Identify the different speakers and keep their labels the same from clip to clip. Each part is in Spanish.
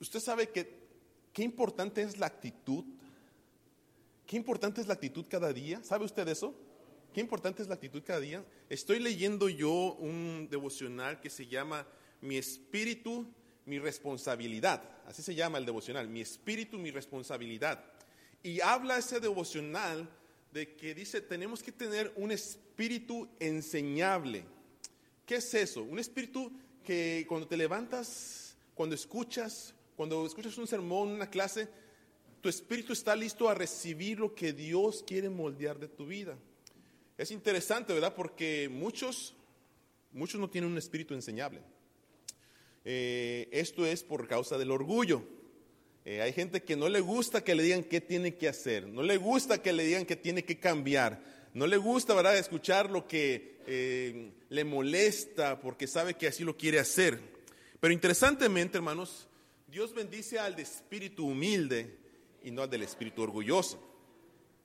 Speaker 1: usted sabe que qué importante es la actitud. Qué importante es la actitud cada día. ¿Sabe usted eso? Qué importante es la actitud cada día. Estoy leyendo yo un devocional que se llama Mi espíritu, mi responsabilidad. Así se llama el devocional. Mi espíritu, mi responsabilidad. Y habla ese devocional de que dice, tenemos que tener un espíritu enseñable. ¿Qué es eso? Un espíritu que cuando te levantas, cuando escuchas, cuando escuchas un sermón, una clase, tu espíritu está listo a recibir lo que Dios quiere moldear de tu vida. Es interesante, ¿verdad? Porque muchos, muchos no tienen un espíritu enseñable. Eh, esto es por causa del orgullo. Eh, hay gente que no le gusta que le digan qué tiene que hacer, no le gusta que le digan que tiene que cambiar, no le gusta, ¿verdad?, escuchar lo que eh, le molesta porque sabe que así lo quiere hacer. Pero interesantemente, hermanos, Dios bendice al de espíritu humilde y no al del espíritu orgulloso.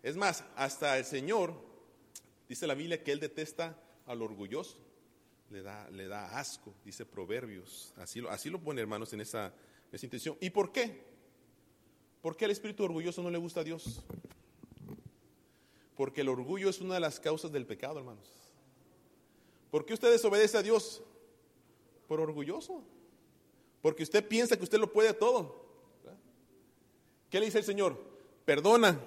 Speaker 1: Es más, hasta el Señor, dice la Biblia que Él detesta al orgulloso, le da, le da asco, dice Proverbios. Así lo, así lo pone, hermanos, en esa, esa intención. ¿Y por qué? ¿Por qué el espíritu orgulloso no le gusta a Dios? Porque el orgullo es una de las causas del pecado, hermanos. ¿Por qué usted desobedece a Dios? Por orgulloso. Porque usted piensa que usted lo puede todo. ¿Qué le dice el Señor? Perdona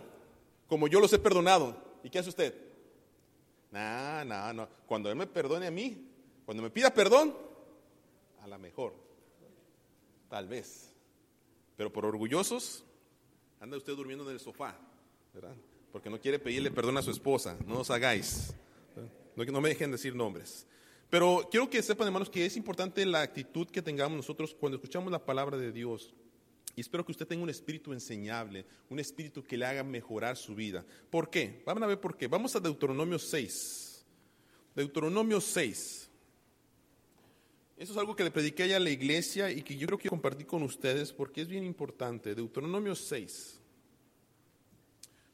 Speaker 1: como yo los he perdonado. ¿Y qué hace usted? No, no, no. Cuando Él me perdone a mí, cuando me pida perdón, a la mejor. Tal vez. Pero por orgullosos, anda usted durmiendo en el sofá, ¿verdad? Porque no quiere pedirle perdón a su esposa. No os hagáis. No, no me dejen decir nombres. Pero quiero que sepan, hermanos, que es importante la actitud que tengamos nosotros cuando escuchamos la palabra de Dios. Y espero que usted tenga un espíritu enseñable, un espíritu que le haga mejorar su vida. ¿Por qué? Vamos a ver por qué. Vamos a Deuteronomio 6. Deuteronomio 6. Eso es algo que le prediqué allá a la iglesia y que yo creo que compartí con ustedes porque es bien importante. Deuteronomio 6.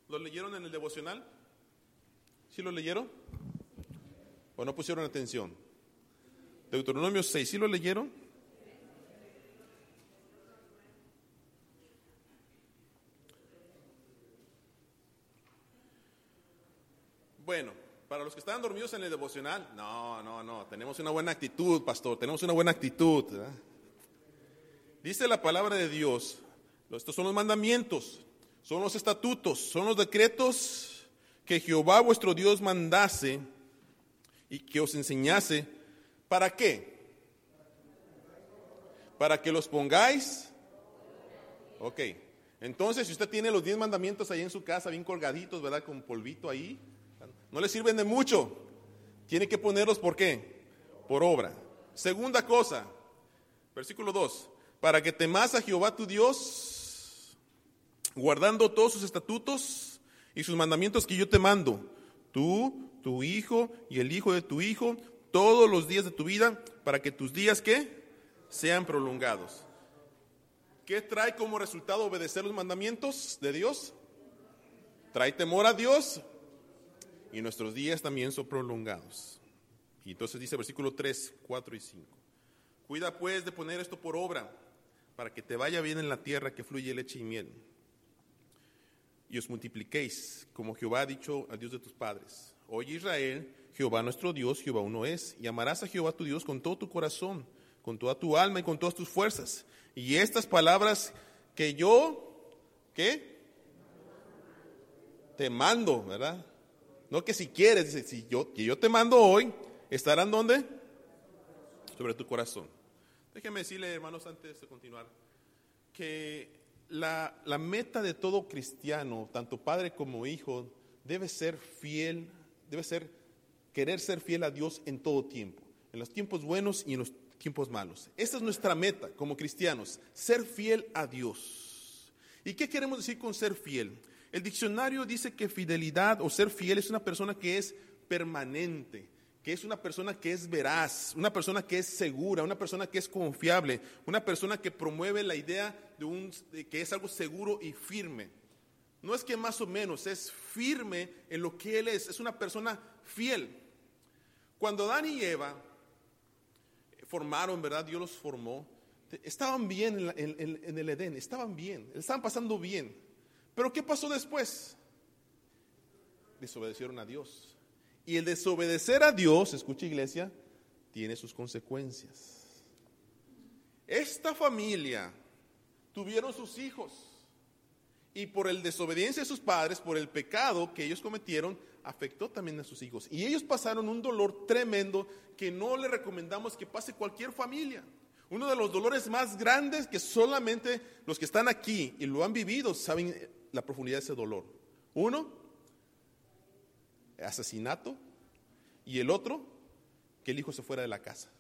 Speaker 1: ¿Lo leyeron en el devocional? ¿Sí lo leyeron? ¿O no pusieron atención? Deuteronomio 6, ¿sí lo leyeron? Bueno, para los que estaban dormidos en el devocional, no, no, no, tenemos una buena actitud, pastor, tenemos una buena actitud. Dice la palabra de Dios, estos son los mandamientos, son los estatutos, son los decretos que Jehová vuestro Dios mandase y que os enseñase. ¿Para qué? Para que los pongáis. Ok. Entonces, si usted tiene los diez mandamientos ahí en su casa, bien colgaditos, ¿verdad? Con polvito ahí, no le sirven de mucho. Tiene que ponerlos por qué? Por obra. Segunda cosa, versículo 2. Para que temas a Jehová tu Dios, guardando todos sus estatutos y sus mandamientos que yo te mando, tú, tu hijo y el hijo de tu hijo, todos los días de tu vida, para que tus días ¿qué? sean prolongados. ¿Qué trae como resultado obedecer los mandamientos de Dios? Trae temor a Dios, y nuestros días también son prolongados. Y entonces dice versículo 3, 4 y 5. Cuida pues de poner esto por obra, para que te vaya bien en la tierra que fluye leche y miel. Y os multipliquéis, como Jehová ha dicho al Dios de tus padres. Oye Israel, Jehová nuestro Dios, Jehová uno es, y amarás a Jehová tu Dios con todo tu corazón, con toda tu alma y con todas tus fuerzas. Y estas palabras que yo, ¿qué? Te mando, ¿verdad? No que si quieres, si yo, que yo te mando hoy, ¿estarán dónde? Sobre tu corazón. Déjeme decirle, hermanos, antes de continuar, que la, la meta de todo cristiano, tanto padre como hijo, debe ser fiel, debe ser querer ser fiel a Dios en todo tiempo, en los tiempos buenos y en los tiempos malos. Esa es nuestra meta como cristianos, ser fiel a Dios. ¿Y qué queremos decir con ser fiel? El diccionario dice que fidelidad o ser fiel es una persona que es permanente, que es una persona que es veraz, una persona que es segura, una persona que es confiable, una persona que promueve la idea de, un, que es algo seguro y firme. No es que más o menos, es firme en lo que él es, es una persona fiel. Cuando Adán y Eva formaron, ¿verdad? Dios los formó, estaban bien en- en el Edén, estaban bien, estaban pasando bien. Pero ¿qué pasó después? Desobedecieron a Dios. Y el desobedecer a Dios, escucha iglesia, tiene sus consecuencias. Esta familia tuvieron sus hijos y por el desobediencia de sus padres, por el pecado que ellos cometieron, afectó también a sus hijos. Y ellos pasaron un dolor tremendo que no le recomendamos que pase cualquier familia. Uno de los dolores más grandes que solamente los que están aquí y lo han vivido saben la profundidad de ese dolor. Uno, asesinato, y el otro, que el hijo se fuera de la casa.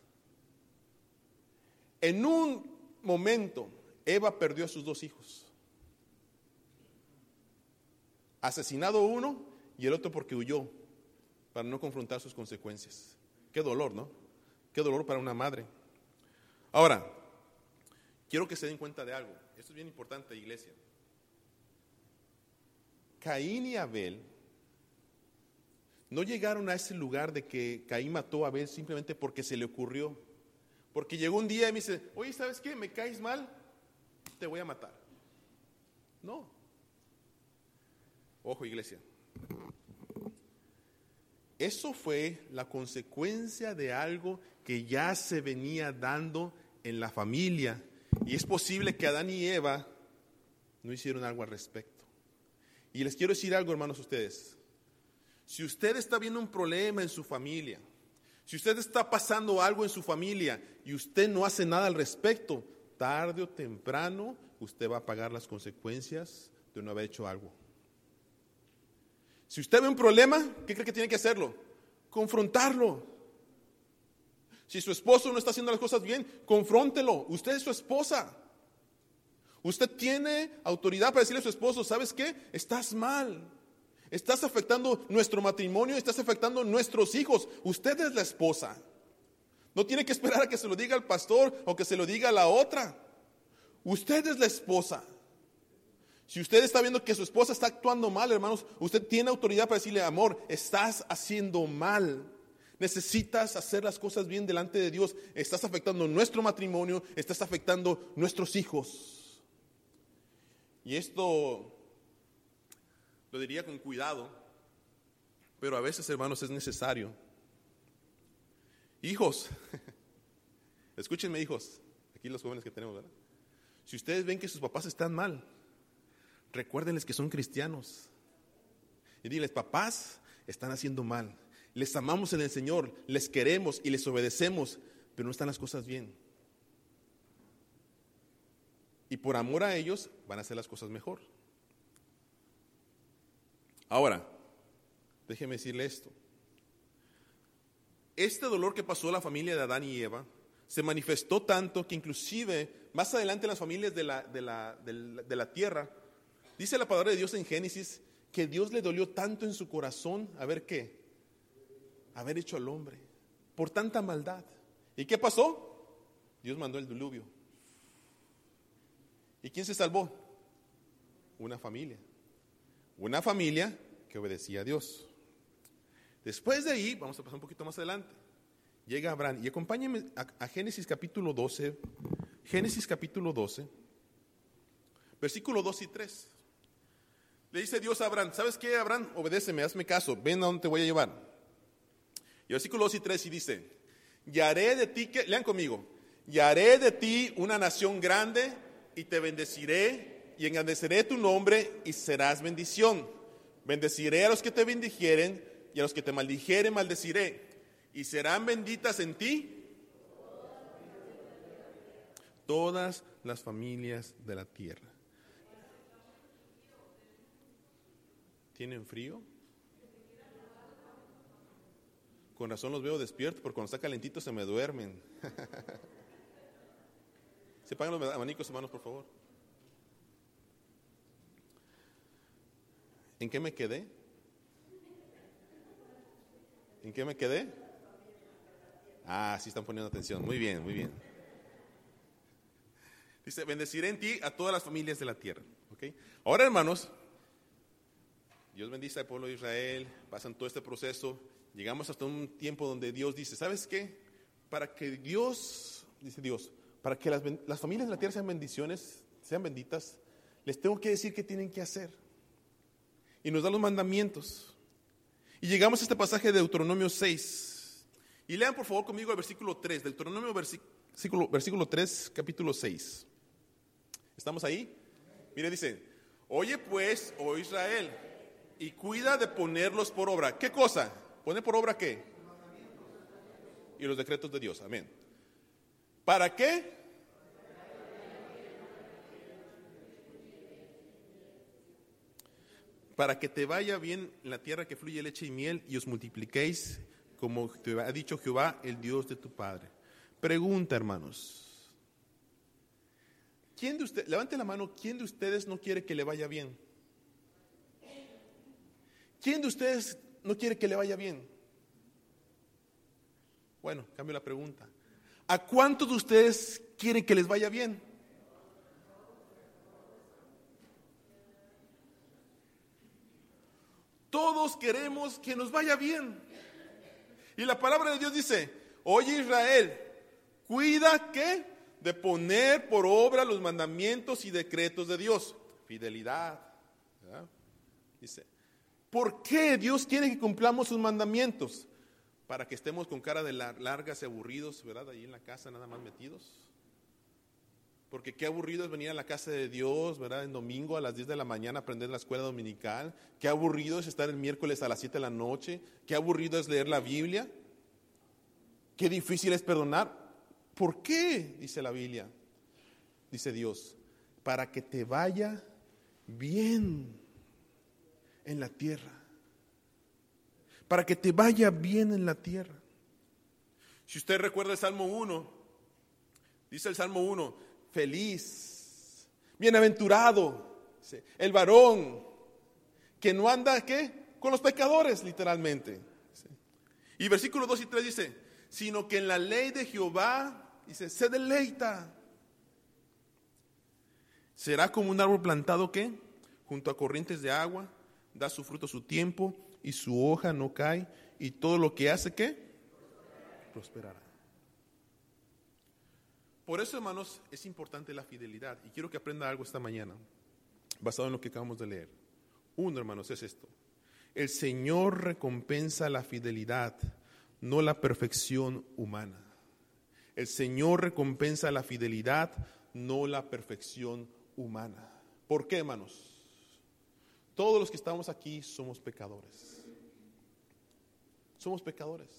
Speaker 1: En un momento, Eva perdió a sus dos hijos. Asesinado uno y el otro porque huyó para no confrontar sus consecuencias. Qué dolor, ¿no? Qué dolor para una madre. Ahora, quiero que se den cuenta de algo. Esto es bien importante, iglesia. Caín y Abel no llegaron a ese lugar de que Caín mató a Abel simplemente porque se le ocurrió. Porque llegó un día y me dice, oye, ¿sabes qué? Me caes mal, te voy a matar. No. Ojo, iglesia. Eso fue la consecuencia de algo que ya se venía dando en la familia. Y es posible que Adán y Eva no hicieron algo al respecto. Y les quiero decir algo, hermanos, ustedes. Si usted está viendo un problema en su familia, si usted está pasando algo en su familia y usted no hace nada al respecto, tarde o temprano usted va a pagar las consecuencias de no haber hecho algo. Si usted ve un problema, ¿qué cree que tiene que hacerlo? Confrontarlo. Si su esposo no está haciendo las cosas bien, confróntelo. Usted es su esposa. Usted tiene autoridad para decirle a su esposo, ¿sabes qué? Estás mal. Estás afectando nuestro matrimonio, estás afectando nuestros hijos. Usted es la esposa. No tiene que esperar a que se lo diga el pastor o que se lo diga la otra. Usted es la esposa. Si usted está viendo que su esposa está actuando mal, hermanos, usted tiene autoridad para decirle, amor, estás haciendo mal. Necesitas hacer las cosas bien delante de Dios. Estás afectando nuestro matrimonio, estás afectando nuestros hijos. Y esto lo diría con cuidado, pero a veces, hermanos, es necesario. Hijos, escúchenme, hijos, aquí los jóvenes que tenemos, ¿verdad? Si ustedes ven que sus papás están mal, recuérdenles que son cristianos. Y diles, papás, están haciendo mal. Les amamos en el Señor, les queremos y les obedecemos, pero no están las cosas bien. Y por amor a ellos van a hacer las cosas mejor. Ahora, déjeme decirle esto. Este dolor que pasó a la familia de Adán y Eva se manifestó tanto que inclusive más adelante las familias de la, de la, de la tierra, dice la palabra de Dios en Génesis que Dios le dolió tanto en su corazón, a ver qué, haber hecho al hombre, por tanta maldad. ¿Y qué pasó? Dios mandó el diluvio. ¿Y quién se salvó? Una familia. Una familia que obedecía a Dios. Después de ahí, vamos a pasar un poquito más adelante, llega Abraham. Y acompáñenme a, a Génesis capítulo 12, Génesis capítulo 12, versículo 2 y 3. Le dice Dios a Abraham, ¿sabes qué, Abraham? Obedéceme, hazme caso, ven a donde te voy a llevar. Y versículo 2 y 3 y dice, y haré de ti, que, lean conmigo, y haré de ti una nación grande y te bendeciré y engrandeceré tu nombre y serás bendición. Bendeciré a los que te bendijeren y a los que te maldijeren maldeciré. Y serán benditas en ti todas las familias de la tierra. ¿Tienen frío? Con razón los veo despiertos, porque cuando está calentito se me duermen. Se pagan los abanicos, hermanos, por favor. ¿En qué me quedé? ¿En qué me quedé? Ah, sí están poniendo atención. Muy bien, muy bien. Dice, bendeciré en ti a todas las familias de la tierra. ¿Okay? Ahora, hermanos, Dios bendice al pueblo de Israel, pasan todo este proceso, llegamos hasta un tiempo donde Dios dice, ¿sabes qué? Para que Dios, dice Dios, para que las, las familias de la tierra sean bendiciones, sean benditas, les tengo que decir qué tienen que hacer. Y nos da los mandamientos. Y llegamos a este pasaje de Deuteronomio 6. Y lean por favor conmigo el versículo 3, Deuteronomio versículo, versículo 3, capítulo 6. ¿Estamos ahí? Mire, dice, oye pues, oh Israel, y cuida de ponerlos por obra. ¿Qué cosa? ¿Poner por obra qué? Y los decretos de Dios. Amén. ¿Para qué? Para que te vaya bien en la tierra que fluye leche y miel y os multipliquéis como te ha dicho Jehová, el Dios de tu Padre. Pregunta, hermanos. ¿Quién de ustedes, levante la mano, quién de ustedes no quiere que le vaya bien? ¿Quién de ustedes no quiere que le vaya bien? Bueno, cambio la pregunta. ¿A cuántos de ustedes quieren que les vaya bien? Todos queremos que nos vaya bien. Y la palabra de Dios dice, oye Israel, cuida que de poner por obra los mandamientos y decretos de Dios. Fidelidad. Dice, ¿por qué Dios quiere que cumplamos sus mandamientos? Para que estemos con cara de lar- largas y aburridos, ¿verdad? Ahí en la casa nada más metidos. Porque qué aburrido es venir a la casa de Dios, ¿verdad? En domingo a las 10 de la mañana a aprender la escuela dominical. Qué aburrido es estar el miércoles a las 7 de la noche. Qué aburrido es leer la Biblia. Qué difícil es perdonar. ¿Por qué? Dice la Biblia. Dice Dios, para que te vaya bien en la tierra. Para que te vaya bien en la tierra. Si usted recuerda el Salmo 1, dice el Salmo 1, feliz, bienaventurado, el varón que no anda, ¿qué? Con los pecadores, literalmente. Y versículos 2 y 3 dice, sino que en la ley de Jehová, dice, se deleita. Será como un árbol plantado que, junto a corrientes de agua, da su fruto su tiempo y su hoja no cae y todo lo que hace, ¿qué? Prosperará. Por eso, hermanos, es importante la fidelidad. Y quiero que aprenda algo esta mañana, basado en lo que acabamos de leer. Uno, hermanos, es esto. El Señor recompensa la fidelidad, no la perfección humana. El Señor recompensa la fidelidad, no la perfección humana. ¿Por qué, hermanos? Todos los que estamos aquí somos pecadores. Somos pecadores.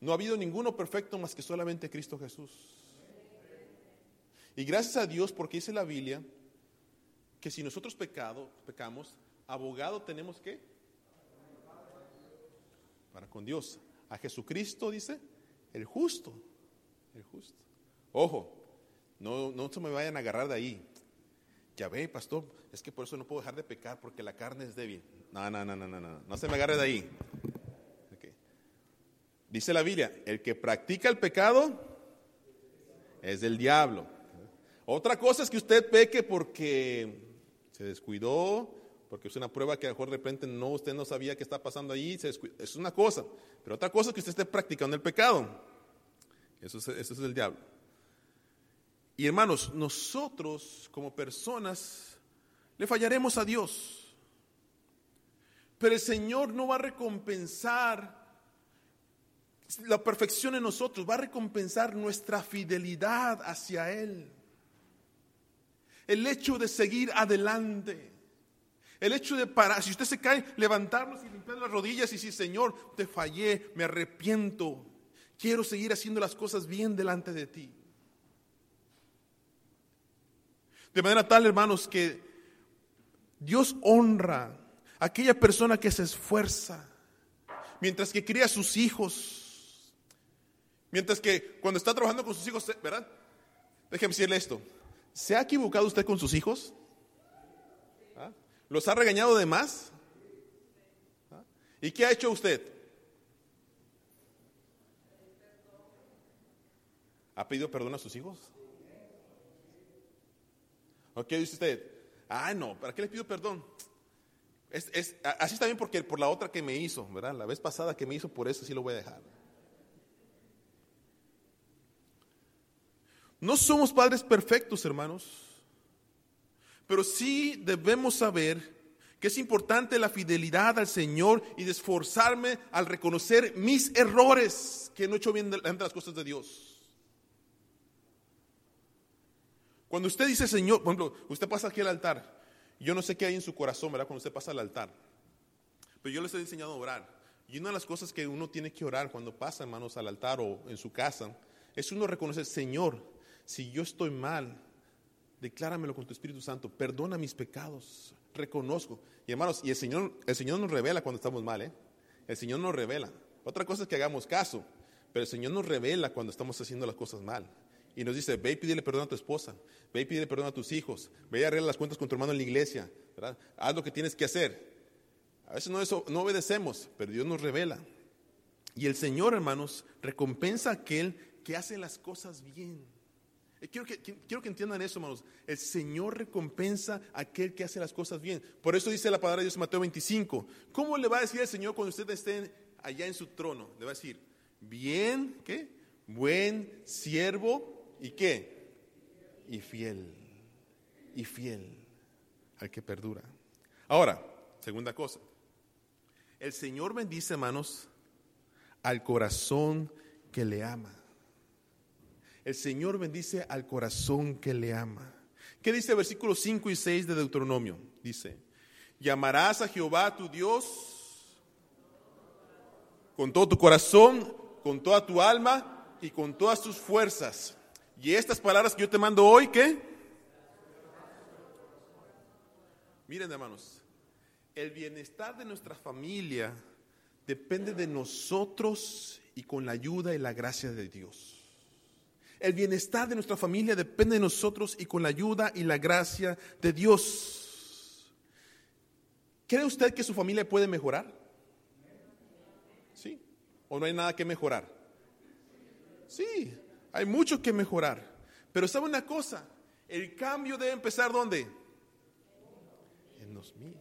Speaker 1: No ha habido ninguno perfecto más que solamente Cristo Jesús. Y gracias a Dios porque dice la Biblia que si nosotros pecado, pecamos, abogado tenemos que para con Dios. A Jesucristo dice el justo, el justo. Ojo, no, no se me vayan a agarrar de ahí. Ya ve, pastor, es que por eso no puedo dejar de pecar porque la carne es débil. No, no, no, no, no, no, no se me agarre de ahí. Dice la Biblia, el que practica el pecado es del diablo. Otra cosa es que usted peque porque se descuidó, porque es una prueba que a lo mejor de repente no, usted no sabía qué está pasando ahí, se es una cosa. Pero otra cosa es que usted esté practicando el pecado. Eso es, eso es el diablo. Y hermanos, nosotros como personas le fallaremos a Dios. Pero el Señor no va a recompensar la perfección en nosotros, va a recompensar nuestra fidelidad hacia Él. El hecho de seguir adelante. El hecho de parar, si usted se cae, levantarnos y limpiar las rodillas y decir, Señor, te fallé, me arrepiento. Quiero seguir haciendo las cosas bien delante de ti. De manera tal, hermanos, que Dios honra a aquella persona que se esfuerza, mientras que cría a sus hijos, mientras que cuando está trabajando con sus hijos, ¿verdad? Déjeme decirle esto, ¿se ha equivocado usted con sus hijos? ¿Ah? ¿Los ha regañado de más? ¿Ah? ¿Y qué ha hecho usted? ¿Ha pedido perdón a sus hijos? ¿O qué dice usted? Ah, no, ¿para qué le pido perdón? Es, es, así bien porque por la otra que me hizo, ¿verdad? La vez pasada que me hizo, por eso sí lo voy a dejar. No somos padres perfectos, hermanos, pero sí debemos saber que es importante la fidelidad al Señor y esforzarme al reconocer mis errores, que no he hecho bien de las cosas de Dios. Cuando usted dice Señor, por ejemplo, usted pasa aquí al altar, yo no sé qué hay en su corazón, ¿verdad? Cuando usted pasa al altar, pero yo les he enseñado a orar. Y una de las cosas que uno tiene que orar cuando pasa, hermanos, al altar o en su casa, es uno reconocer, Señor, si yo estoy mal, decláramelo con tu Espíritu Santo, perdona mis pecados, reconozco. Y hermanos, y el Señor, el Señor nos revela cuando estamos mal, ¿eh? El Señor nos revela. Otra cosa es que hagamos caso, pero el Señor nos revela cuando estamos haciendo las cosas mal. Y nos dice, ve y pídele perdón a tu esposa, ve y pídele perdón a tus hijos, ve y arregla las cuentas con tu hermano en la iglesia, ¿verdad? Haz lo que tienes que hacer. A veces no, eso, no obedecemos, pero Dios nos revela. Y el Señor, hermanos, recompensa a aquel que hace las cosas bien. Quiero que, quiero que entiendan eso, hermanos. El Señor recompensa a aquel que hace las cosas bien. Por eso dice la palabra de Dios en Mateo 25. ¿Cómo le va a decir el Señor cuando usted esté allá en su trono? Le va a decir, bien, ¿qué? Buen siervo y qué? Y fiel. Y fiel al que perdura. Ahora, segunda cosa. El Señor bendice, hermanos, al corazón que le ama. El Señor bendice al corazón que le ama. ¿Qué dice el versículo 5 y 6 de Deuteronomio? Dice, llamarás a Jehová tu Dios con todo tu corazón, con toda tu alma y con todas tus fuerzas. Y estas palabras que yo te mando hoy, ¿qué? Miren hermanos, el bienestar de nuestra familia depende de nosotros y con la ayuda y la gracia de Dios. El bienestar de nuestra familia depende de nosotros y con la ayuda y la gracia de Dios. ¿Cree usted que su familia puede mejorar? ¿Sí? ¿O no hay nada que mejorar? Sí, hay mucho que mejorar. Pero sabe una cosa, el cambio debe empezar ¿dónde? En los míos.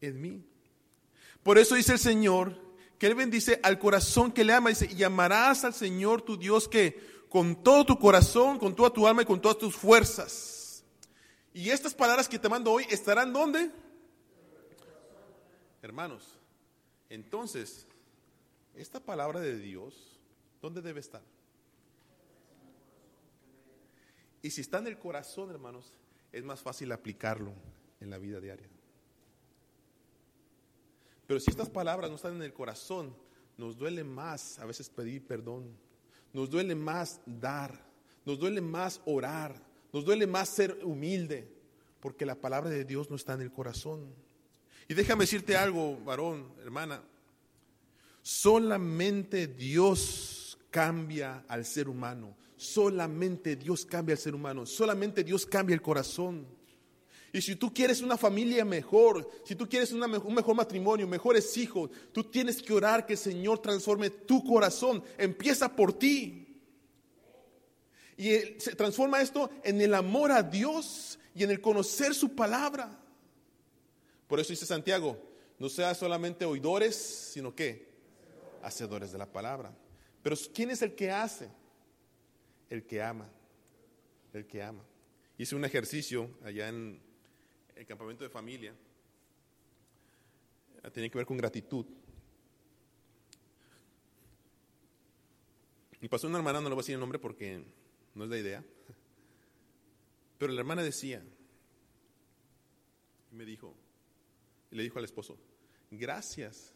Speaker 1: En mí. Por eso dice el Señor que Él bendice al corazón que le ama. Dice, y amarás al Señor tu Dios que con todo tu corazón, con toda tu alma y con todas tus fuerzas. Y estas palabras que te mando hoy estarán ¿dónde? Hermanos, entonces, esta palabra de Dios, ¿dónde debe estar? Y si está en el corazón, hermanos, es más fácil aplicarlo en la vida diaria. Pero si estas palabras no están en el corazón, nos duele más a veces pedir perdón, nos duele más dar, nos duele más orar, nos duele más ser humilde, porque la palabra de Dios no está en el corazón. Y déjame decirte algo, varón, hermana, solamente Dios cambia al ser humano, solamente Dios cambia al ser humano, solamente Dios cambia el corazón. Y si tú quieres una familia mejor, si tú quieres un mejor matrimonio, mejores hijos, tú tienes que orar que el Señor transforme tu corazón. Empieza por ti. Y se transforma esto en el amor a Dios y en el conocer su palabra. Por eso dice Santiago, no seas solamente oidores, sino que hacedores de la palabra. Pero ¿quién es el que hace? El que ama. El que ama. Hice un ejercicio allá en el campamento de familia, tenía que ver con gratitud. Y pasó una hermana, no le voy a decir el nombre porque no es la idea, pero la hermana decía, y me dijo, y le dijo al esposo, gracias,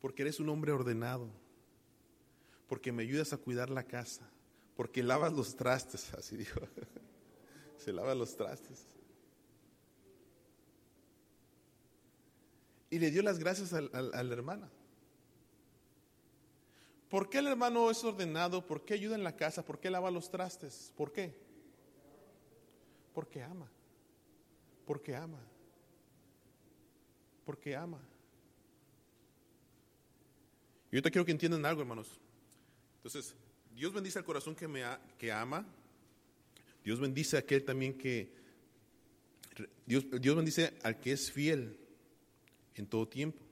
Speaker 1: porque eres un hombre ordenado, porque me ayudas a cuidar la casa, porque lavas los trastes, así dijo, se lava los trastes. y le dio las gracias a, la hermana. ¿Por qué el hermano es ordenado? ¿Por qué ayuda en la casa? ¿Por qué lava los trastes? ¿Por qué? Porque ama. Porque ama. Porque ama. Y ahorita quiero que entiendan algo, hermanos. Entonces, Dios bendice al corazón que, me que ama. Dios bendice a aquel también que... Dios, Dios bendice al que es fiel en todo tiempo.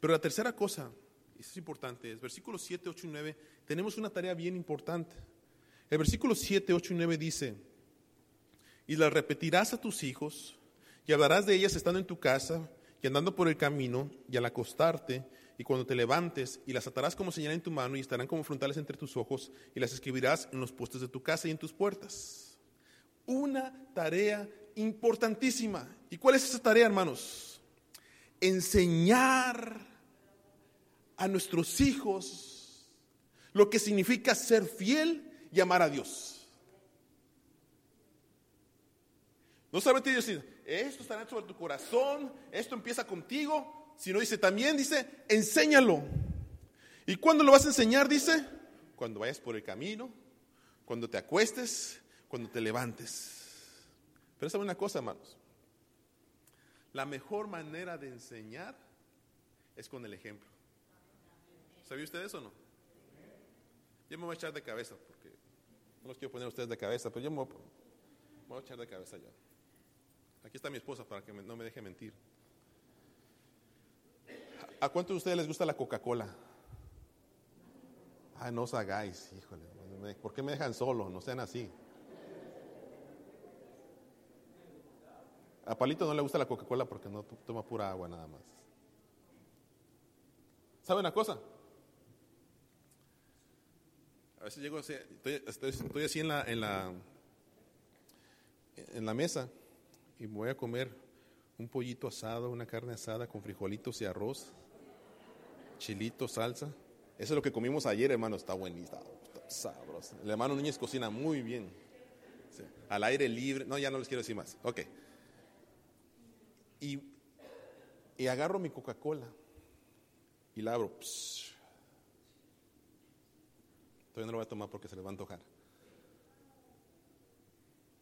Speaker 1: Pero la tercera cosa, y es importante, es versículos 7, 8 y 9, tenemos una tarea bien importante. El versículo 7, 8 y 9 dice, y las repetirás a tus hijos, y hablarás de ellas estando en tu casa, y andando por el camino, y al acostarte, y cuando te levantes, y las atarás como señal en tu mano, y estarán como frontales entre tus ojos, y las escribirás en los postes de tu casa y en tus puertas. Una tarea importantísima. ¿Y cuál es esa tarea, hermanos? Enseñar a nuestros hijos lo que significa ser fiel y amar a Dios. No solamente decir, esto estará sobre tu corazón, esto empieza contigo, sino dice también, dice, enséñalo. ¿Y cuándo lo vas a enseñar? Dice, cuando vayas por el camino, cuando te acuestes, cuando te levantes. Pero sabe una cosa, hermanos. La mejor manera de enseñar es con el ejemplo. ¿Sabía usted eso o no? Yo me voy a echar de cabeza porque no los quiero poner a ustedes de cabeza, pero yo me voy, a echar de cabeza ya. Aquí está mi esposa para que no me deje mentir. ¿A cuántos de ustedes les gusta la Coca-Cola? Ah, no os hagáis, híjole. ¿Por qué me dejan solo? No sean así. A Palito no le gusta la Coca-Cola porque no to- toma pura agua nada más. ¿Sabe una cosa? A veces llego así, estoy, estoy- estoy así en la, en, la, en la mesa y voy a comer un pollito asado, una carne asada con frijolitos y arroz, chilito, salsa. Eso es lo que comimos ayer, hermano. Está buenísimo, está sabroso. El hermano Núñez cocina muy bien. Al aire libre. No, ya no les quiero decir más. Ok. Y, y agarro mi Coca-Cola y la abro. Todavía no lo voy a tomar porque se le va a antojar.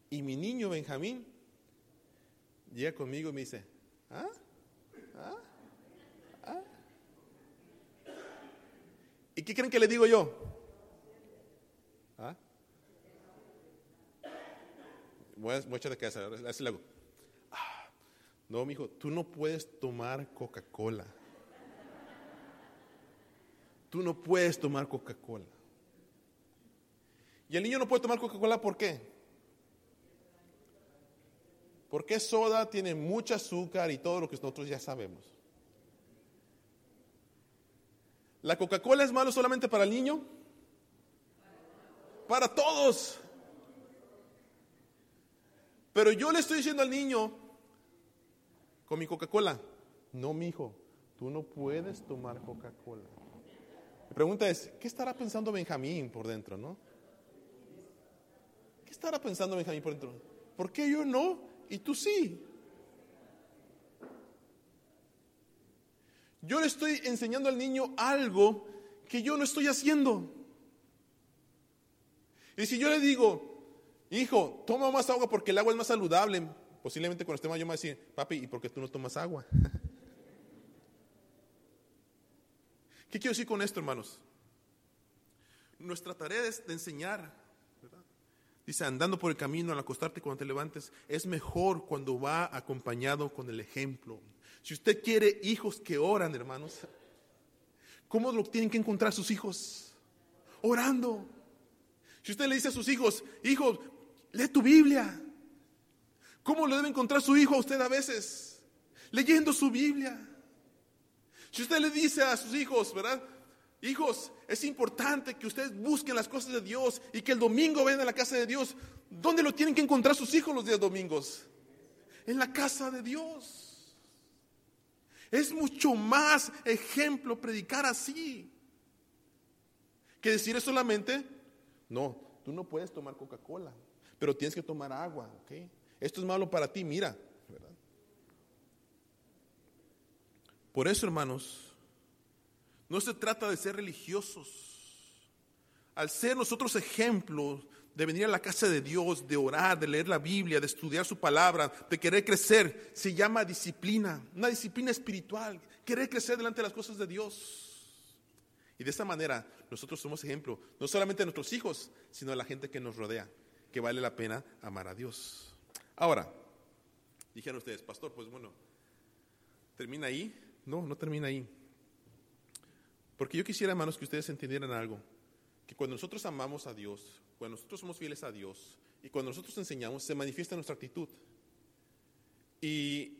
Speaker 1: Y mi niño Benjamín llega conmigo y me dice. ¿ah? ¿ah? ¿Y qué creen que le digo yo? ¿Ah? De cabeza, así. "Ah, No, mijo, tú no puedes tomar Coca-Cola. Tú no puedes tomar Coca-Cola. Y el niño no puede tomar Coca-Cola, ¿por qué? Porque soda, tiene mucho azúcar y todo lo que nosotros ya sabemos. ¿La Coca-Cola es malo solamente para el niño? Para todos. Pero yo le estoy diciendo al niño, con mi Coca-Cola, no, mi hijo, tú no puedes tomar Coca-Cola. Mi pregunta es, ¿qué estará pensando Benjamín por dentro, no? ¿Qué estará pensando Benjamín por dentro? ¿Por qué yo no y tú sí? Yo le estoy enseñando al niño algo que yo no estoy haciendo. Y si yo le digo, hijo, toma más agua porque el agua es más saludable, posiblemente cuando esté yo me voy a decir, papi, ¿y por qué tú no tomas agua? ¿Qué quiero decir con esto, hermanos? Nuestra tarea es de enseñar, ¿verdad? Dice, andando por el camino, al acostarte cuando te levantes, es mejor cuando va acompañado con el ejemplo. Si usted quiere hijos que oran, hermanos, ¿cómo lo tienen que encontrar sus hijos? Orando. Si usted le dice a sus hijos, hijo, lee tu Biblia. ¿Cómo lo debe encontrar su hijo a usted a veces? Leyendo su Biblia. Si usted le dice a sus hijos, ¿verdad? Hijos, es importante que ustedes busquen las cosas de Dios y que el domingo vayan a la casa de Dios. ¿Dónde lo tienen que encontrar sus hijos los días domingos? En la casa de Dios. Es mucho más ejemplo predicar así que decir solamente, no, tú no puedes tomar Coca-Cola, pero tienes que tomar agua, ¿ok? Esto es malo para ti, mira, ¿verdad? Por eso, hermanos, no se trata de ser religiosos. Al ser nosotros ejemplos de venir a la casa de Dios, de orar, de leer la Biblia, de estudiar su palabra, de querer crecer, se llama disciplina, una disciplina espiritual, querer crecer delante de las cosas de Dios. Y de esa manera nosotros somos ejemplo, no solamente de nuestros hijos, sino de la gente que nos rodea, que vale la pena amar a Dios. Ahora, dijeron ustedes, pastor, pues bueno, ¿termina ahí? No, no termina ahí. Porque yo quisiera, hermanos, que ustedes entendieran algo. Que cuando nosotros amamos a Dios, cuando nosotros somos fieles a Dios y cuando nosotros enseñamos, se manifiesta nuestra actitud. Y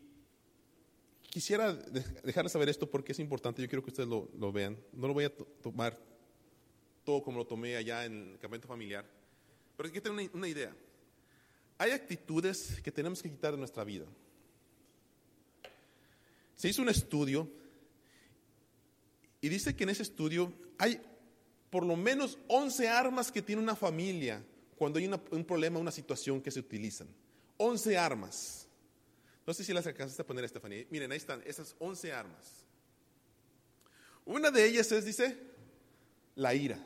Speaker 1: quisiera dejarles saber esto porque es importante, yo quiero que ustedes lo, lo vean. No lo voy a tomar todo como lo tomé allá en el campamento familiar, pero hay que tener una, una idea. Hay actitudes que tenemos que quitar de nuestra vida. Se hizo un estudio y dice que en ese estudio hay por lo menos 11 armas que tiene una familia cuando hay un problema, una situación que se utilizan. 11 armas. No sé si las alcanzaste a poner, Estefanía. Miren, ahí están, esas 11 armas. Una de ellas es, dice, la ira.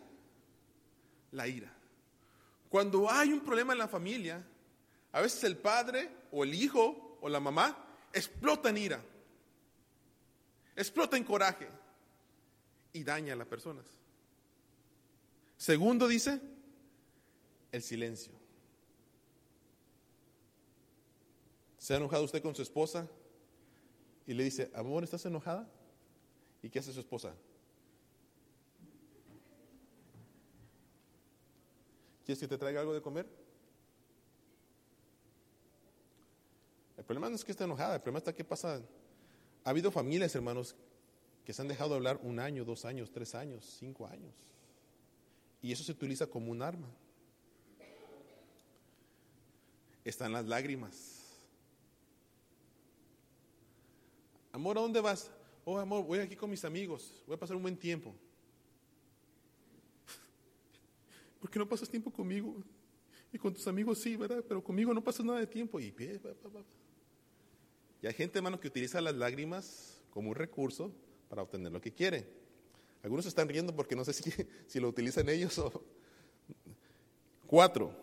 Speaker 1: La ira. Cuando hay un problema en la familia, a veces el padre o el hijo o la mamá explota en ira, explota en coraje y daña a las personas. Segundo dice, el silencio. ¿Se ha enojado usted con su esposa? Y le dice, amor, ¿estás enojada? ¿Y qué hace su esposa? ¿Quieres que te traiga algo de comer? El problema no es que esté enojada, el problema está que pasa. Ha habido familias, hermanos, que se han dejado de hablar un año, dos años, tres años, cinco años. Y eso se utiliza como un arma. Están las lágrimas. Amor, ¿a dónde vas? Oh, amor, voy aquí con mis amigos. Voy a pasar un buen tiempo. ¿Por qué no pasas tiempo conmigo? Y con tus amigos sí, ¿verdad? Pero conmigo no pasas nada de tiempo. Y, y hay gente, hermano, que utiliza las lágrimas como un recurso para obtener lo que quiere. Algunos están riendo porque no sé si, lo utilizan ellos o... Cuatro,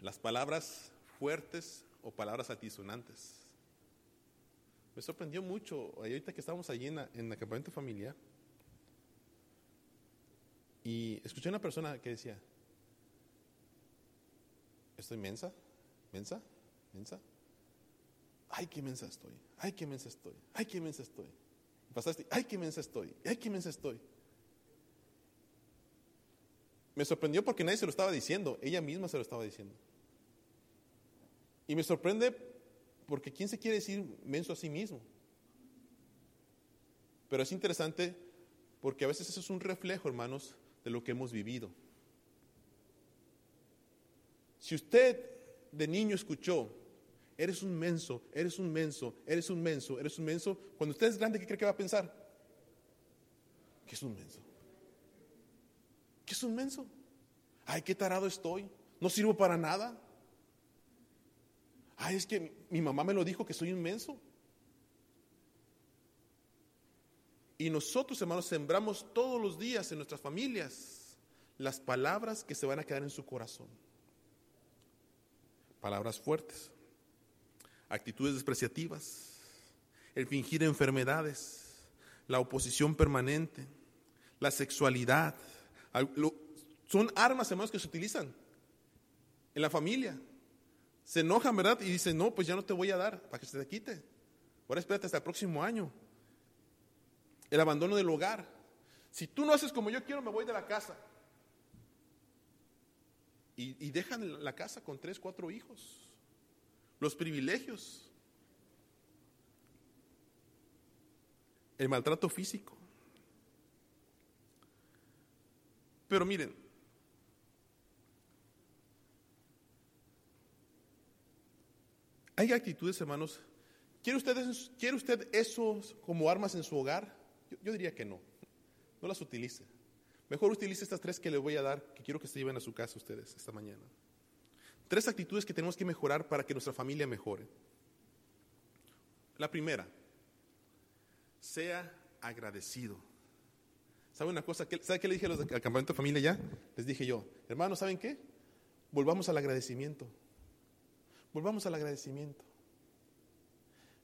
Speaker 1: las palabras fuertes o palabras altisonantes. Me sorprendió mucho, ahorita que estábamos allí en, el campamento familiar, y escuché a una persona que decía, estoy mensa, mensa, mensa. Ay, qué mensa estoy, ay, qué mensa estoy, ay, qué mensa estoy. Pasaste, ay, qué mensa estoy, ay, qué mensa estoy. Me sorprendió porque nadie se lo estaba diciendo, ella misma se lo estaba diciendo. Y me sorprende porque ¿quién se quiere decir menso a sí mismo? Pero es interesante porque a veces eso es un reflejo, hermanos, de lo que hemos vivido. Si usted de niño escuchó, eres un menso, eres un menso, eres un menso, eres un menso, cuando usted es grande, ¿qué cree que va a pensar? ¿Qué es un menso? ¿Qué es un menso? Ay, qué tarado estoy, no sirvo para nada. Ay, es que mi mamá me lo dijo que soy un menso. Y nosotros, hermanos, sembramos todos los días en nuestras familias las palabras que se van a quedar en su corazón. Palabras fuertes, actitudes despreciativas, el fingir enfermedades, la oposición permanente, la sexualidad. Son armas, hermanos, que se utilizan en la familia. Se enojan, ¿verdad? Y dicen, no, pues ya no te voy a dar para que se te quite. Ahora espérate hasta el próximo año el abandono del hogar. Si tú no haces como yo quiero, me voy de la casa. Y, dejan la casa con tres, cuatro hijos. Los privilegios. El maltrato físico. Pero miren, hay actitudes, hermanos. ¿Quiere usted, ¿Quiere usted eso como armas en su hogar? Yo, diría que no. No las utilice. Mejor utilice estas tres que le voy a dar, que quiero que se lleven a su casa ustedes esta mañana. Tres actitudes que tenemos que mejorar para que nuestra familia mejore. La primera, sea agradecido. ¿Sabe una cosa? ¿Sabe qué le dije a los campamento de familia ya? Les dije yo, hermanos, ¿saben qué? Volvamos al agradecimiento. Volvamos al agradecimiento.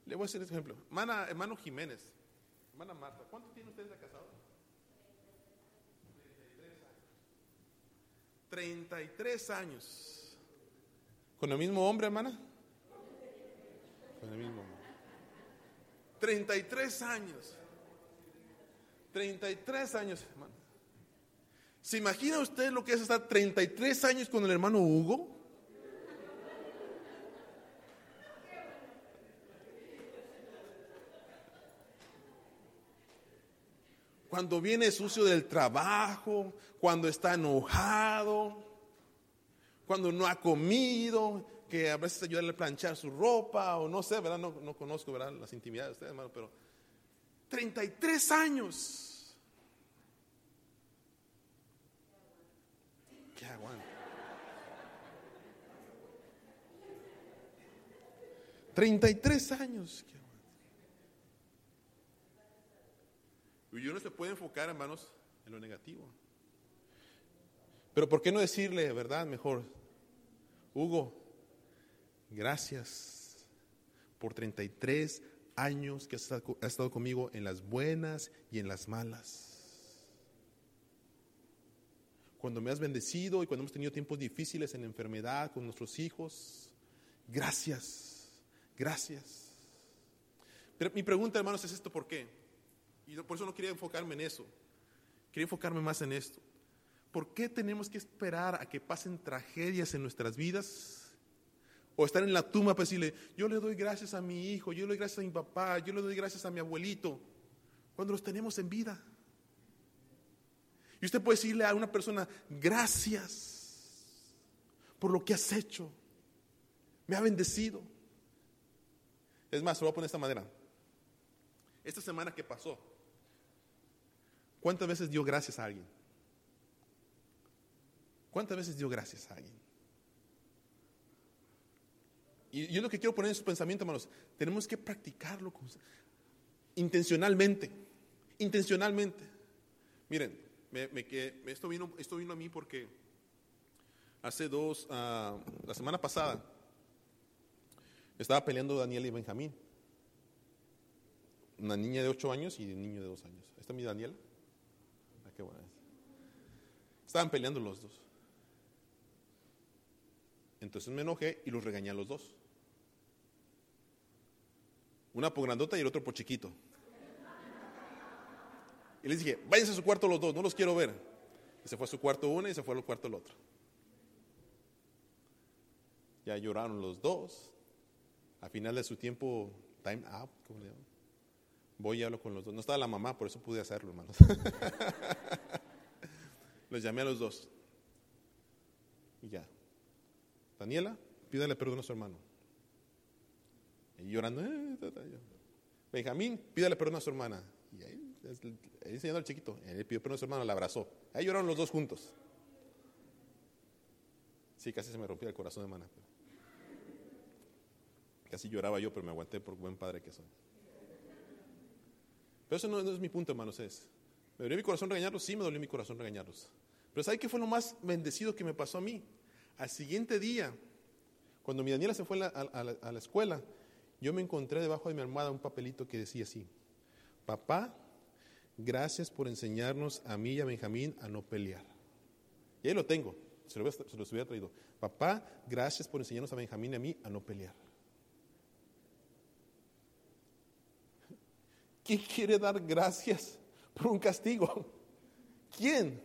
Speaker 1: Le voy a hacer este ejemplo. hermano Jiménez, Hermana Marta, ¿cuánto tiene ustedes de casado? 33 años. ¿Con el mismo hombre, hermana? Con el mismo hombre. 33 años. 33 años, hermano. ¿Se imagina usted lo que es estar 33 años con el hermano Hugo? Cuando viene sucio del trabajo, cuando está enojado, cuando no ha comido, que a veces ayudarle a planchar su ropa o no sé, ¿verdad? No, no conozco, ¿verdad? Las intimidades de ustedes, hermano, pero 33 años. ¿Qué aguanta? 33 años. ¿Qué aguanta? Y uno se puede enfocar, hermanos, en lo negativo. Pero ¿por qué no decirle, verdad, mejor, Hugo, gracias por 33 años que has estado conmigo en las buenas y en las malas? Cuando me has bendecido y cuando hemos tenido tiempos difíciles en enfermedad con nuestros hijos, gracias, gracias. Pero mi pregunta, hermanos, es esto, ¿por qué? Y por eso no quería enfocarme en eso. Quería enfocarme más en esto. ¿Por qué tenemos que esperar a que pasen tragedias en nuestras vidas? O estar en la tumba para decirle, yo le doy gracias a mi hijo, yo le doy gracias a mi papá, yo le doy gracias a mi abuelito, cuando los tenemos en vida. Y usted puede decirle a una persona, gracias por lo que has hecho, me ha bendecido. Es más, se lo voy a poner de esta manera. Esta semana que pasó, ¿cuántas veces dio gracias a alguien? ¿Cuántas veces dio gracias a alguien? Y yo lo que quiero poner en su pensamiento, hermanos, tenemos que practicarlo intencionalmente, intencionalmente. Miren, esto, vino, a mí porque hace dos, ah, la semana pasada, estaba peleando Daniel y Benjamín. Una niña de ocho años y un niño de dos años. ¿Esta es mi Daniela? Ah, qué buena. Estaban peleando los dos. Entonces me enojé y los regañé a los dos. Una por grandota y el otro por chiquito. Y les dije, váyanse a su cuarto los dos, no los quiero ver. Y se fue a su cuarto uno y se fue al cuarto el otro. Ya lloraron los dos. A final de su tiempo, time out, ¿cómo le llaman? Voy y hablo con los dos. No estaba la mamá, por eso pude hacerlo, hermanos. Les llamé a los dos. Y ya. Daniela, pídale perdón a su hermano. Y llorando, eh, Benjamín, pídale perdón a su hermana. Y ahí, enseñando al chiquito, él pidió perdón a su hermano, la abrazó. Ahí lloraron los dos juntos. Sí, casi se me rompía el corazón de hermana. Casi lloraba yo, pero me aguanté por buen padre que soy. Pero eso no, es mi punto, hermanos. Es, ¿Me dolió mi corazón regañarlos? Sí, me dolió mi corazón regañarlos. Pero ¿sabe qué fue lo más bendecido que me pasó a mí? Al siguiente día, cuando mi Daniela se fue a la, escuela, yo me encontré debajo de mi almohada un papelito que decía así, papá, gracias por enseñarnos a mí y a Benjamín a no pelear. Y ahí lo tengo, se, lo, se los hubiera traído. Papá, gracias por enseñarnos a Benjamín y a mí a no pelear. ¿Quién quiere dar gracias por un castigo? ¿Quién?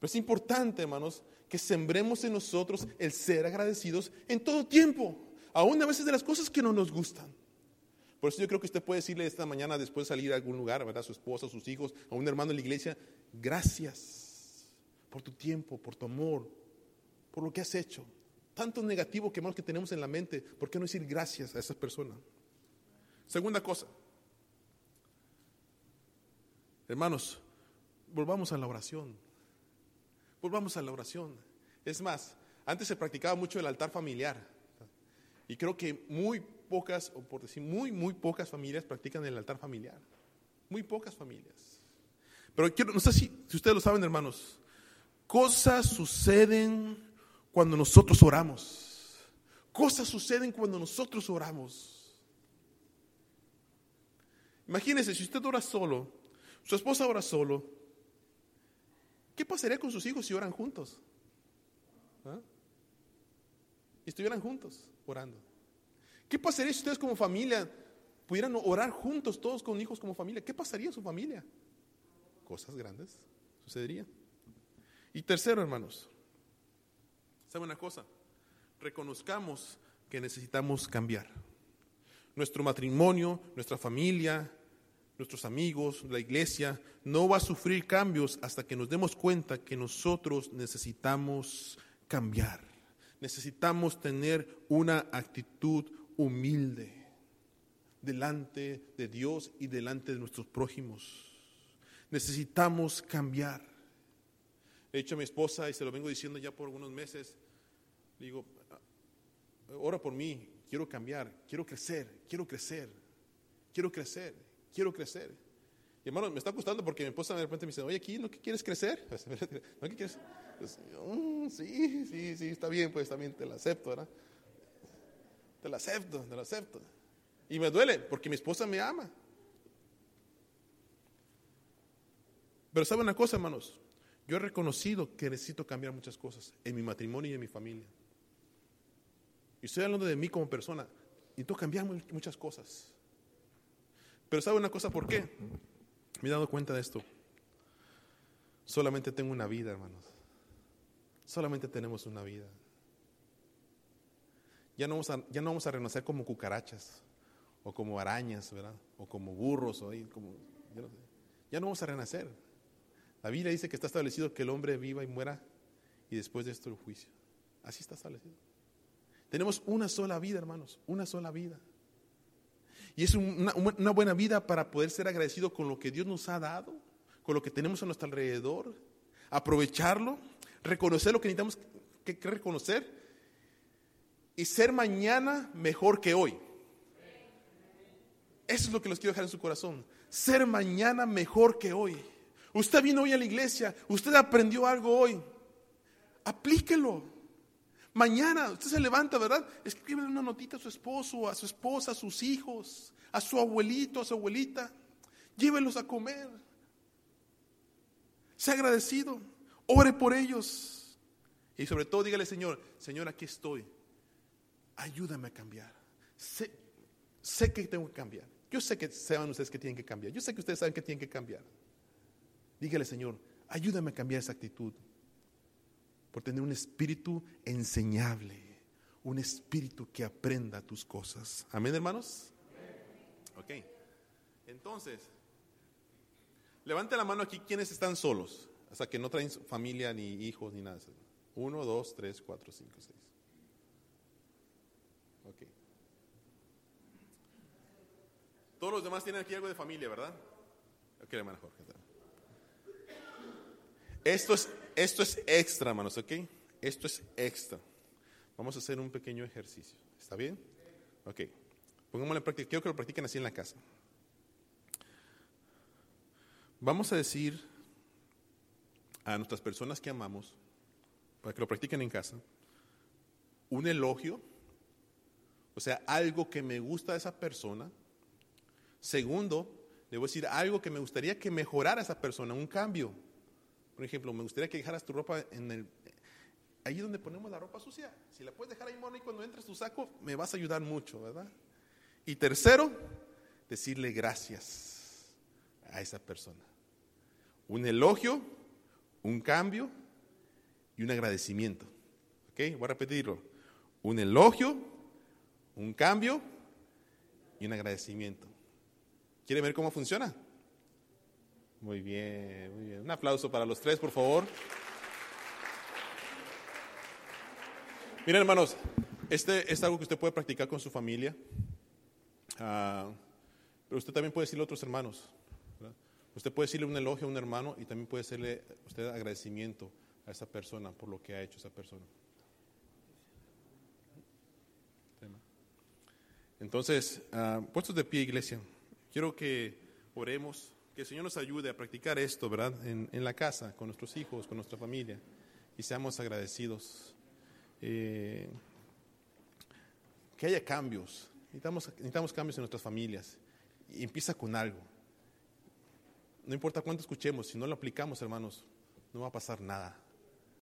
Speaker 1: Pero es importante, hermanos, que sembremos en nosotros el ser agradecidos en todo tiempo, aún a veces de las cosas que no nos gustan. Por eso yo creo que usted puede decirle esta mañana después de salir a algún lugar. A su esposa, a sus hijos, a un hermano en la iglesia, gracias por tu tiempo, por tu amor, por lo que has hecho. Tanto negativo que, que tenemos en la mente, ¿por qué no decir gracias a esa persona? Segunda cosa. Hermanos, volvamos a la oración. Volvamos a la oración. Es más, antes se practicaba mucho el altar familiar. Y creo que muy pocas, o por decir muy, muy pocas familias practican el altar familiar. Muy pocas familias. Pero quiero, no sé si, si ustedes lo saben, hermanos. Cosas suceden cuando nosotros oramos. Cosas suceden cuando nosotros oramos. Imagínense, si usted ora solo, su esposa ora solo, ¿Qué pasaría con sus hijos si oran juntos? ¿Ah? Estuvieran juntos orando. ¿Qué pasaría si ustedes como familia pudieran orar juntos, todos con hijos como familia? ¿Qué pasaría en su familia? Cosas grandes Sucedería. Y tercero, hermanos, ¿sabe una cosa? Reconozcamos que necesitamos cambiar. Nuestro matrimonio, nuestra familia, nuestros amigos, la iglesia, no va a sufrir cambios hasta que nos demos cuenta que nosotros necesitamos cambiar. Necesitamos tener una actitud humilde delante de Dios y delante de nuestros prójimos. Necesitamos cambiar. He dicho a mi esposa, y se lo vengo diciendo ya por algunos meses, digo, ora por mí, quiero cambiar, quiero crecer, quiero crecer, quiero crecer, quiero crecer. Y hermano, me está costando porque mi esposa de repente me dice, oye, aquí, ¿no que quieres crecer? ¿No que quieres? Pues, mm, sí, sí, sí, está bien, pues también te la acepto, ¿verdad? Te la acepto, te la acepto. Y me duele porque mi esposa me ama. Pero sabe una cosa, hermanos, yo he reconocido que necesito cambiar muchas cosas en mi matrimonio y en mi familia. Y estoy hablando de mí como persona. Necesito cambiar muchas cosas. Pero sabe una cosa, ¿por qué? Me he dado cuenta de esto. Solamente tengo una vida, hermanos. Solamente tenemos una vida. Ya no vamos a, ya no vamos a renacer como cucarachas o como arañas, ¿verdad? O como burros, o como, Ya no vamos a renacer. La Biblia dice que está establecido que el hombre viva y muera y después de esto el juicio. Así está establecido. Tenemos una sola vida, hermanos, una sola vida. Y es una, buena vida para poder ser agradecido con lo que Dios nos ha dado, con lo que tenemos a nuestro alrededor, aprovecharlo, reconocer lo que necesitamos que, que reconocer y ser mañana mejor que hoy. Eso es lo que les quiero dejar en su corazón. Ser mañana mejor que hoy. Usted vino hoy a la iglesia, usted aprendió algo hoy. Aplíquelo. Mañana usted se levanta, ¿verdad? Escribe una notita a su esposo, a su esposa, a sus hijos, a su abuelito, a su abuelita. Llévelos a comer. Sea agradecido. Ore por ellos. Y sobre todo dígale, Señor, Señor, aquí estoy. Ayúdame a cambiar. Sé, sé que tengo que cambiar. Yo sé que saben ustedes que tienen que cambiar. Yo sé que ustedes saben que tienen que cambiar. Dígale, Señor, ayúdame a cambiar esa actitud. Por tener un espíritu enseñable, un espíritu que aprenda tus cosas. Amén, hermanos. Ok. Entonces, levante la mano aquí quienes están solos, hasta que no traen familia, ni hijos, ni nada. Uno, dos, tres, cuatro, cinco, seis. Ok. Todos los demás tienen aquí algo de familia, ¿verdad? Ok, hermano Jorge. Esto es, esto es extra, hermanos, ¿ok? Esto es extra. Vamos a hacer un pequeño ejercicio. ¿Está bien? Ok. Pongámoslo en práctica. Quiero que lo practiquen así en la casa. Vamos a decir a nuestras personas que amamos, para que lo practiquen en casa, un elogio, o sea, algo que me gusta de esa persona. Segundo, a decir algo que me gustaría que mejorara esa persona, un cambio. Por ejemplo, me gustaría que dejaras tu ropa en el... Ahí donde ponemos la ropa sucia. Si la puedes dejar ahí, mona, y cuando entres tu saco, me vas a ayudar mucho, ¿verdad? Y tercero, decirle gracias a esa persona. Un elogio, un cambio y un agradecimiento. ¿Ok? Voy a repetirlo. Un elogio, un cambio y un agradecimiento. ¿Quiere ver cómo funciona? Muy bien, muy bien. Un aplauso para los tres, por favor. Miren, hermanos, este es algo que usted puede practicar con su familia, ah, pero usted también puede decirle a otros hermanos. Usted puede decirle un elogio a un hermano y también puede hacerle usted agradecimiento a esa persona por lo que ha hecho esa persona. Entonces, uh, puestos de pie, iglesia, quiero que oremos que el Señor nos ayude a practicar esto, ¿verdad? En, la casa, con nuestros hijos, con nuestra familia, y seamos agradecidos. Eh, que haya cambios, necesitamos, necesitamos cambios en nuestras familias, y empieza con algo. No importa cuánto escuchemos, si no lo aplicamos, hermanos, no va a pasar nada.